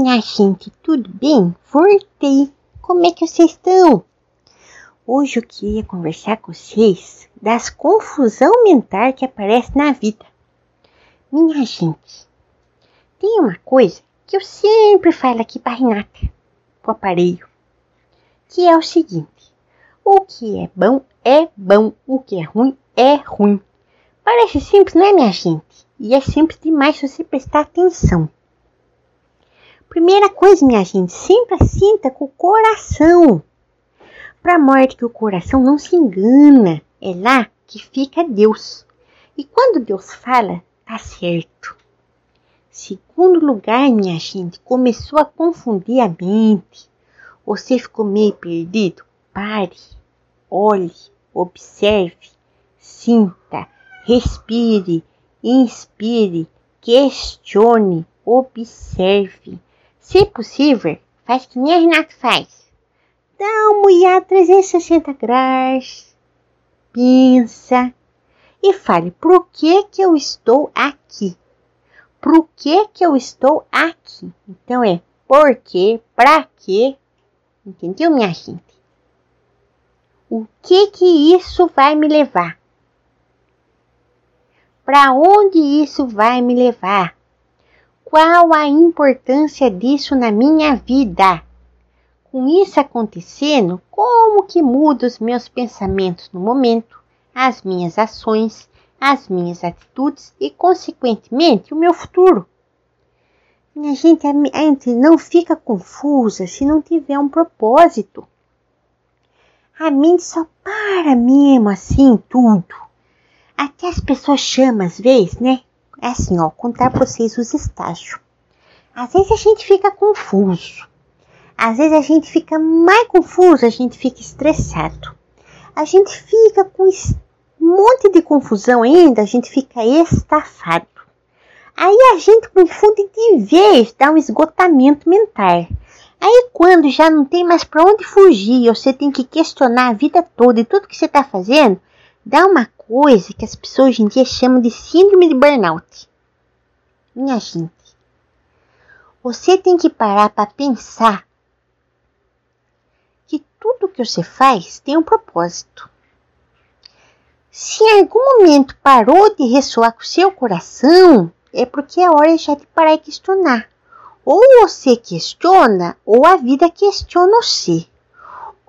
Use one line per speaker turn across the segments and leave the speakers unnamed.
minha gente, tudo bem? Voltei. Como é que vocês estão? Hoje eu queria conversar com vocês das confusão mental que aparece na vida. Minha gente, tem uma coisa que eu sempre falo aqui para Renata, pro aparelho, que é o seguinte: o que é bom é bom, o que é ruim é ruim. Parece simples, não é, minha gente? E é simples demais se você prestar atenção. Primeira coisa, minha gente, sempre sinta com o coração. Para morte que o coração não se engana, é lá que fica Deus. E quando Deus fala, tá certo. Segundo lugar, minha gente, começou a confundir a mente. Você ficou meio perdido? Pare, olhe, observe, sinta, respire, inspire, questione, observe se possível, faz que nem a Renata faz. Dá uma olhada 360 graus, pensa e fale por que que eu estou aqui. Por que que eu estou aqui? Então é por quê, pra quê, entendeu minha gente? O que que isso vai me levar? Para onde isso vai me levar? Qual a importância disso na minha vida? Com isso acontecendo, como que muda os meus pensamentos no momento, as minhas ações, as minhas atitudes e, consequentemente, o meu futuro? Minha gente, a gente não fica confusa se não tiver um propósito. A mente só para mesmo assim tudo. Até as pessoas chamam às vezes, né? É assim, ó, contar para vocês os estágios. Às vezes a gente fica confuso. Às vezes a gente fica mais confuso, a gente fica estressado. A gente fica com um monte de confusão ainda, a gente fica estafado. Aí a gente confunde de vez, dá um esgotamento mental. Aí quando já não tem mais para onde fugir, você tem que questionar a vida toda e tudo que você está fazendo, dá uma coisa que as pessoas hoje em dia chamam de síndrome de burnout. Minha gente, você tem que parar para pensar que tudo que você faz tem um propósito. Se em algum momento parou de ressoar com o seu coração, é porque é hora já de parar e questionar. Ou você questiona, ou a vida questiona você.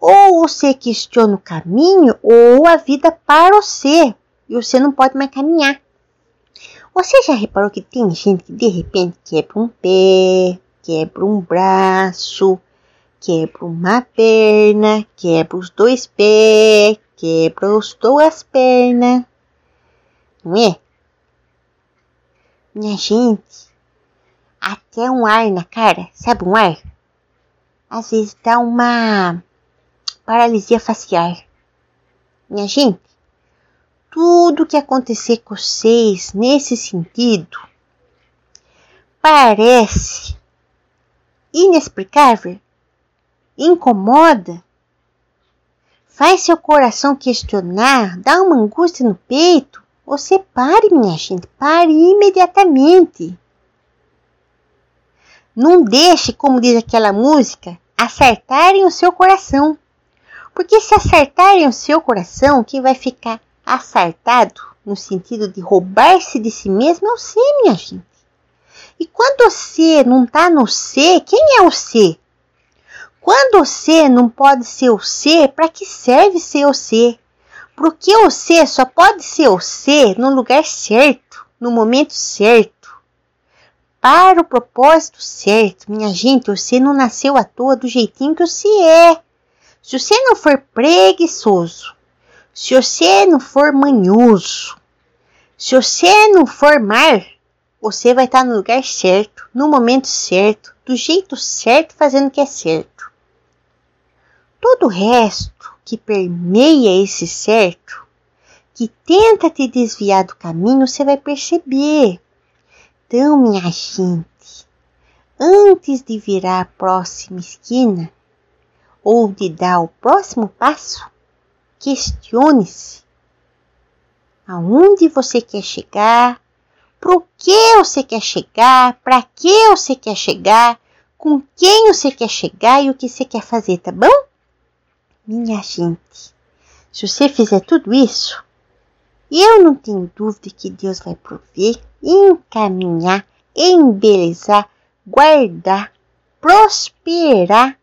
Ou você questiona o caminho, ou a vida para você e você não pode mais caminhar. Você já reparou que tem gente que de repente quebra um pé, quebra um braço, quebra uma perna, quebra os dois pés, quebra as duas pernas. Não é? Minha gente, até um ar na cara, sabe um ar? Às vezes dá uma paralisia facial. Minha gente, tudo que acontecer com vocês nesse sentido parece inexplicável, incomoda, faz seu coração questionar, dá uma angústia no peito, você pare, minha gente, pare imediatamente. Não deixe, como diz aquela música, acertarem o seu coração. Porque se acertarem o seu coração, quem vai ficar acertado no sentido de roubar-se de si mesmo é o C, minha gente. E quando o C não está no C, quem é o C? Quando o C não pode ser o C, para que serve ser o C? Porque o C só pode ser o C no lugar certo, no momento certo, para o propósito certo. Minha gente, você não nasceu à toa do jeitinho que você é. Se você não for preguiçoso, se você não for manhoso, se você não for mar, você vai estar no lugar certo, no momento certo, do jeito certo, fazendo o que é certo. Todo o resto que permeia esse certo, que tenta te desviar do caminho, você vai perceber. Então, minha gente, antes de virar a próxima esquina ou de dar o próximo passo, questione-se. Aonde você quer chegar? Para que você quer chegar? Para que você quer chegar? com quem você quer chegar e o que você quer fazer, tá bom? Minha gente, se você fizer tudo isso, eu não tenho dúvida que Deus vai prover, encaminhar, embelezar, guardar, prosperar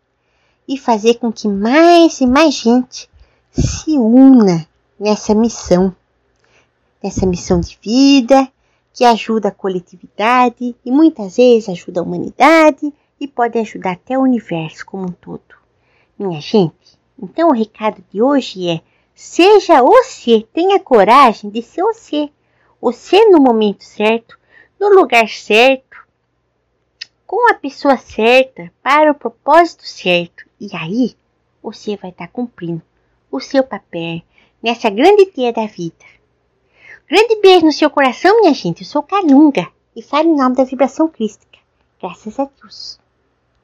e fazer com que mais e mais gente se una nessa missão, nessa missão de vida que ajuda a coletividade e muitas vezes ajuda a humanidade e pode ajudar até o universo como um todo. Minha gente, então o recado de hoje é: seja você, tenha coragem de ser você, você no momento certo, no lugar certo, com a pessoa certa, para o propósito certo. E aí você vai estar cumprindo o seu papel nessa grande teia da vida. Grande beijo no seu coração, minha gente. Eu sou Calunga e falo em nome da vibração crística. Graças a Deus.